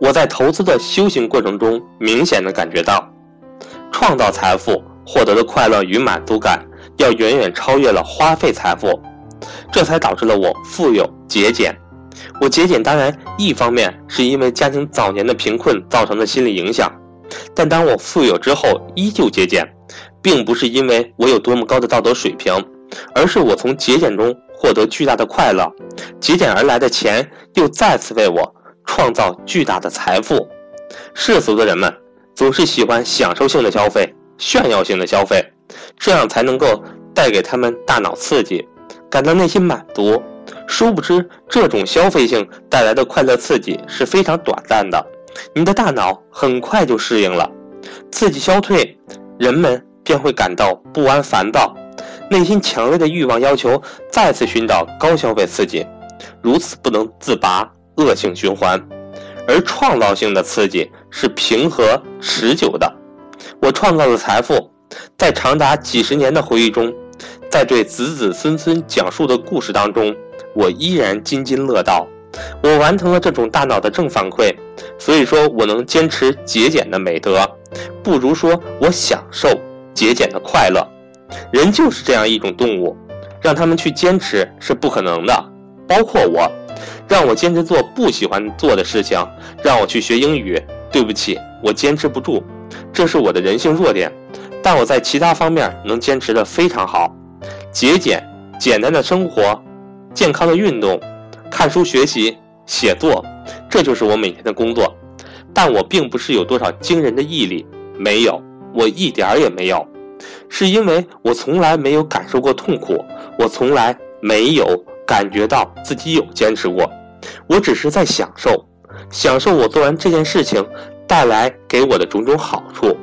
我在投资的修行过程中，明显的感觉到，创造财富获得的快乐与满足感，要远远超越了花费财富，这才导致了我富有节俭。我节俭，当然一方面是因为家庭早年的贫困造成的心理影响，但当我富有之后依旧节俭，并不是因为我有多么高的道德水平，而是我从节俭中获得巨大的快乐，节俭而来的钱又再次为我创造巨大的财富。世俗的人们总是喜欢享受性的消费、炫耀性的消费，这样才能够带给他们大脑刺激，感到内心满足。殊不知，这种消费性带来的快乐刺激是非常短暂的，你的大脑很快就适应了，刺激消退，人们便会感到不安、烦躁，内心强烈的欲望要求再次寻找高消费刺激，如此不能自拔，恶性循环。而创造性的刺激是平和持久的，我创造的财富，在长达几十年的回忆中，在对子子孙孙讲述的故事当中。我依然津津乐道，我完成了这种大脑的正反馈，所以说我能坚持节俭的美德，不如说我享受节俭的快乐。人就是这样一种动物，让他们去坚持是不可能的。包括我，让我坚持做不喜欢做的事情，让我去学英语，对不起，我坚持不住，这是我的人性弱点。但我在其他方面能坚持的非常好，节俭、简单的生活。健康的运动、看书学习、写作，这就是我每天的工作。但我并不是有多少惊人的毅力，没有，我一点儿也没有。是因为我从来没有感受过痛苦，我从来没有感觉到自己有坚持过。我只是在享受，享受我做完这件事情带来给我的种种好处，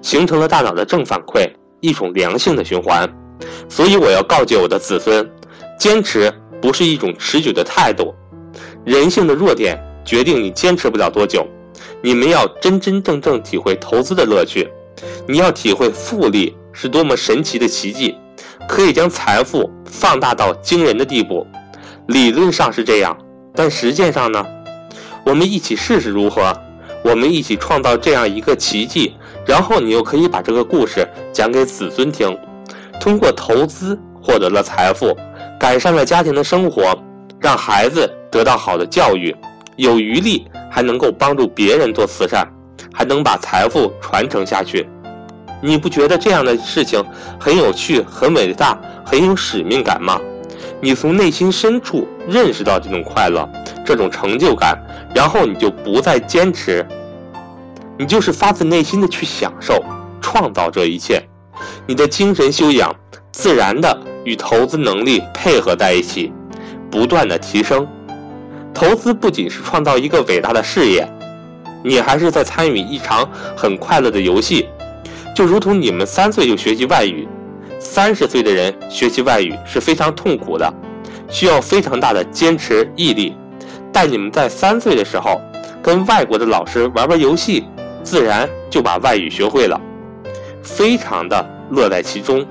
形成了大脑的正反馈，一种良性的循环。所以我要告诫我的子孙，坚持。不是一种持久的态度，人性的弱点决定你坚持不了多久。你们要真真正正体会投资的乐趣，你要体会复利是多么神奇的奇迹，可以将财富放大到惊人的地步。理论上是这样，但实践上呢？我们一起试试如何？我们一起创造这样一个奇迹，然后你又可以把这个故事讲给子孙听。通过投资获得了财富。改善了家庭的生活，让孩子得到好的教育，有余力还能够帮助别人做慈善，还能把财富传承下去。你不觉得这样的事情很有趣、很伟大、很有使命感吗？你从内心深处认识到这种快乐、这种成就感，然后你就不再坚持，你就是发自内心的去享受、创造这一切，你的精神修养自然的。与投资能力配合在一起，不断的提升。投资不仅是创造一个伟大的事业，你还是在参与一场很快乐的游戏。就如同你们三岁就学习外语，三十岁的人学习外语是非常痛苦的，需要非常大的坚持毅力。但你们在三岁的时候，跟外国的老师玩玩游戏，自然就把外语学会了，非常的乐在其中。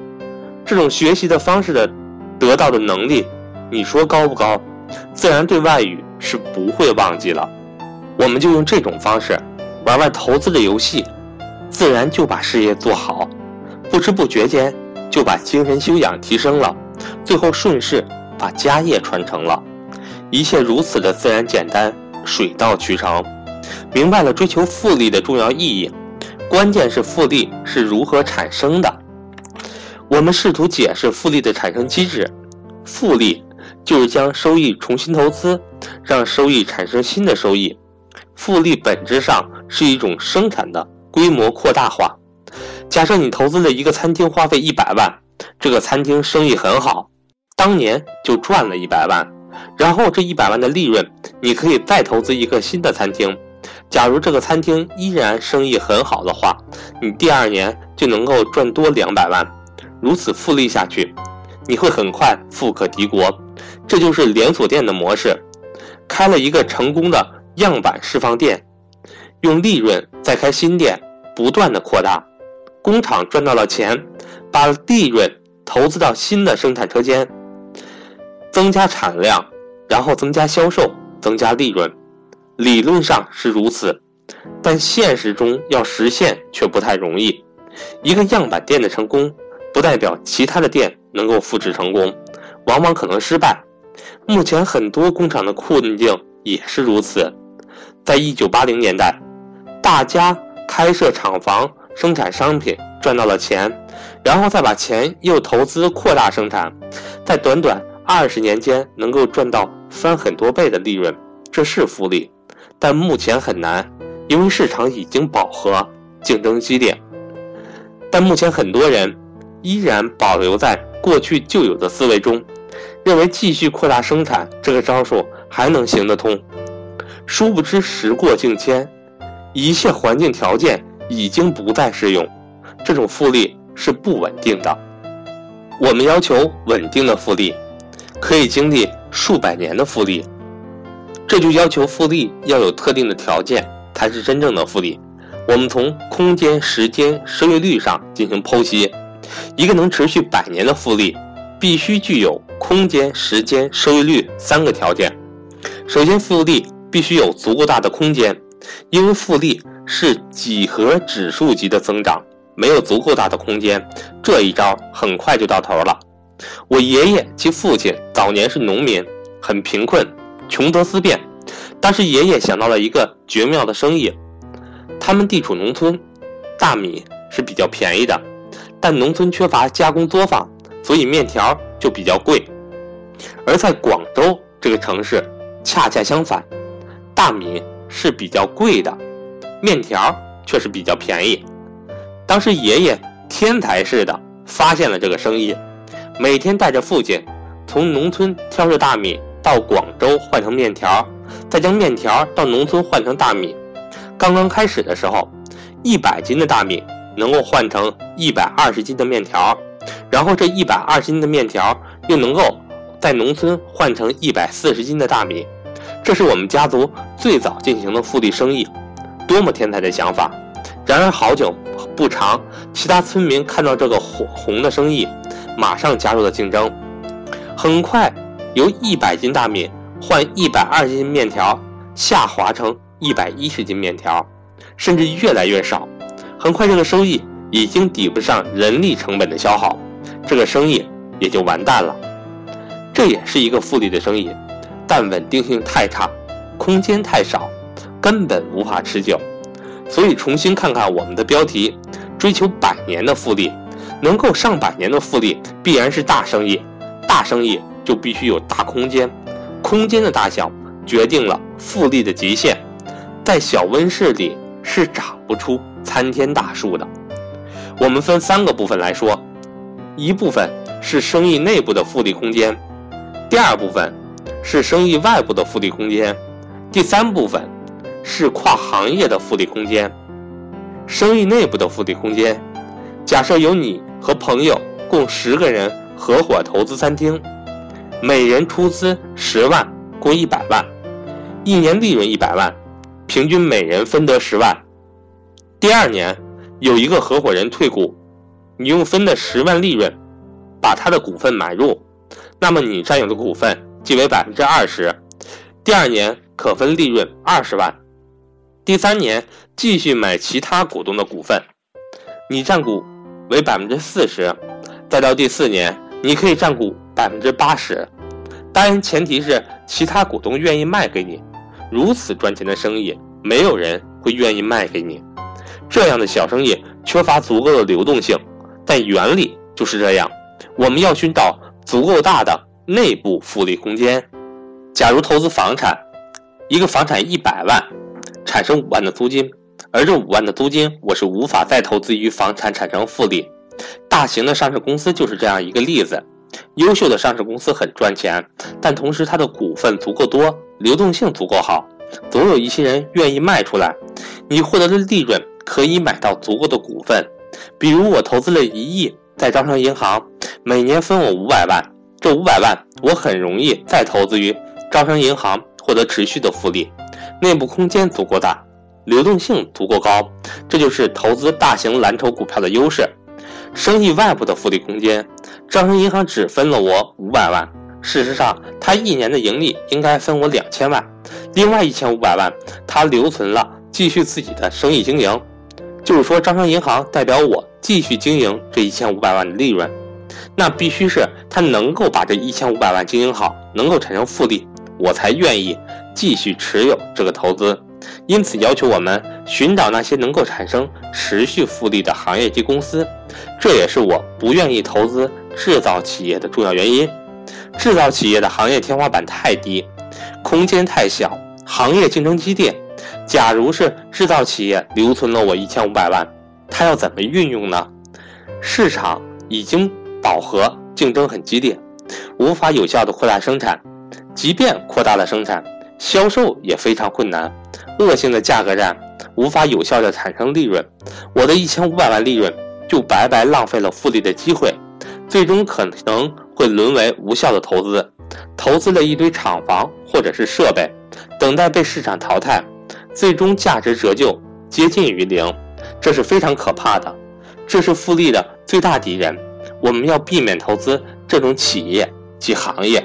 这种学习的方式的得到的能力，你说高不高？自然对外语是不会忘记了。我们就用这种方式玩玩投资的游戏，自然就把事业做好，不知不觉间就把精神修养提升了，最后顺势把家业传承了。一切如此的自然简单，水到渠成。明白了追求复利的重要意义，关键是复利是如何产生的。我们试图解释复利的产生机制，复利就是将收益重新投资，让收益产生新的收益。复利本质上是一种生产的规模扩大化。假设你投资了一个餐厅，花费一百万，这个餐厅生意很好，当年就赚了一百万。然后这一百万的利润，你可以再投资一个新的餐厅。假如这个餐厅依然生意很好的话，你第二年就能够赚多两百万。如此复利下去，你会很快富可敌国。这就是连锁店的模式。开了一个成功的样板释放店，用利润再开新店，不断的扩大。工厂赚到了钱，把利润投资到新的生产车间，增加产量，然后增加销售，增加利润。理论上是如此，但现实中要实现却不太容易。一个样板店的成功，不代表其他的店能够复制成功，往往可能失败。目前很多工厂的困境也是如此。在一九八零年代，大家开设厂房生产商品赚到了钱，然后再把钱又投资扩大生产，在短短二十年间能够赚到翻很多倍的利润，这是复利。但目前很难，因为市场已经饱和，竞争激烈。但目前很多人依然保留在过去旧有的思维中，认为继续扩大生产这个招数还能行得通。殊不知时过境迁，一切环境条件已经不再适用，这种复利是不稳定的。我们要求稳定的复利，可以经历数百年的复利，这就要求复利要有特定的条件，才是真正的复利。我们从空间、时间、收益率上进行剖析。一个能持续百年的复利，必须具有空间、时间、收益率三个条件。首先，复利必须有足够大的空间，因为复利是几何指数级的增长，没有足够大的空间，这一招很快就到头了。我爷爷及父亲早年是农民，很贫困，穷得思变。但是爷爷想到了一个绝妙的生意。他们地处农村，大米是比较便宜的，但农村缺乏加工作坊，所以面条就比较贵。而在广州这个城市，恰恰相反，大米是比较贵的，面条却是比较便宜。当时爷爷天才似的发现了这个生意，每天带着父亲从农村挑着大米到广州换成面条，再将面条到农村换成大米。刚刚开始的时候，一百斤的大米能够换成一百二十斤的面条，然后这一百二十斤的面条又能够在农村换成一百四十斤的大米。这是我们家族最早进行的复利生意，多么天才的想法！然而好久不长，其他村民看到这个火红的生意，马上加入了竞争。很快，由一百斤大米换一百二十斤面条下滑成。一百一十斤面条，甚至越来越少。很快，这个收益已经抵不上人力成本的消耗，这个生意也就完蛋了。这也是一个复利的生意，但稳定性太差，空间太少，根本无法持久。所以，重新看看我们的标题：追求百年的复利，能够上百年的复利必然是大生意。大生意就必须有大空间，空间的大小决定了复利的极限。在小温室里是长不出参天大树的。我们分三个部分来说，一部分是生意内部的复利空间，第二部分是生意外部的复利空间，第三部分是跨行业的复利空间。生意内部的复利空间，假设有你和朋友共十个人合伙投资餐厅，每人出资十万，共一百万，一年利润一百万。平均每人分得十万。第二年，有一个合伙人退股，你用分的十万利润，把他的股份买入，那么你占有的股份即为百分之二十。第二年可分利润二十万。第三年继续买其他股东的股份，你占股为百分之四十。再到第四年，你可以占股百分之八十，当然前提是其他股东愿意卖给你。如此赚钱的生意，没有人会愿意卖给你。这样的小生意缺乏足够的流动性，但原理就是这样。我们要寻找足够大的内部复利空间。假如投资房产，一个房产一百万，产生五万的租金，而这五万的租金我是无法再投资于房产产生复利。大型的上市公司就是这样一个例子。优秀的上市公司很赚钱，但同时它的股份足够多，流动性足够好，总有一些人愿意卖出来。你获得的利润可以买到足够的股份。比如我投资了一亿在招商银行，每年分我五百万，这五百万我很容易再投资于招商银行，获得持续的复利。内部空间足够大，流动性足够高，这就是投资大型蓝筹股票的优势。生意外部的复利空间，招商银行只分了我五百万，事实上，他一年的盈利应该分我两千万，另外一千五百万他留存了，继续自己的生意经营。就是说，招商银行代表我继续经营这一千五百万的利润，那必须是他能够把这一千五百万经营好，能够产生复利，我才愿意继续持有这个投资。因此，要求我们寻找那些能够产生持续复利的行业及公司，这也是我不愿意投资制造企业的重要原因。制造企业的行业天花板太低，空间太小，行业竞争激烈。假如是制造企业留存了我一千五百万，它要怎么运用呢？市场已经饱和，竞争很激烈，无法有效的扩大生产。即便扩大了生产，销售也非常困难。恶性的价格战，无法有效的产生利润。我的一千五百万利润就白白浪费了复利的机会，最终可能会沦为无效的投资。投资了一堆厂房或者是设备，等待被市场淘汰。最终价值折旧接近于零，这是非常可怕的，这是复利的最大敌人。我们要避免投资这种企业及行业。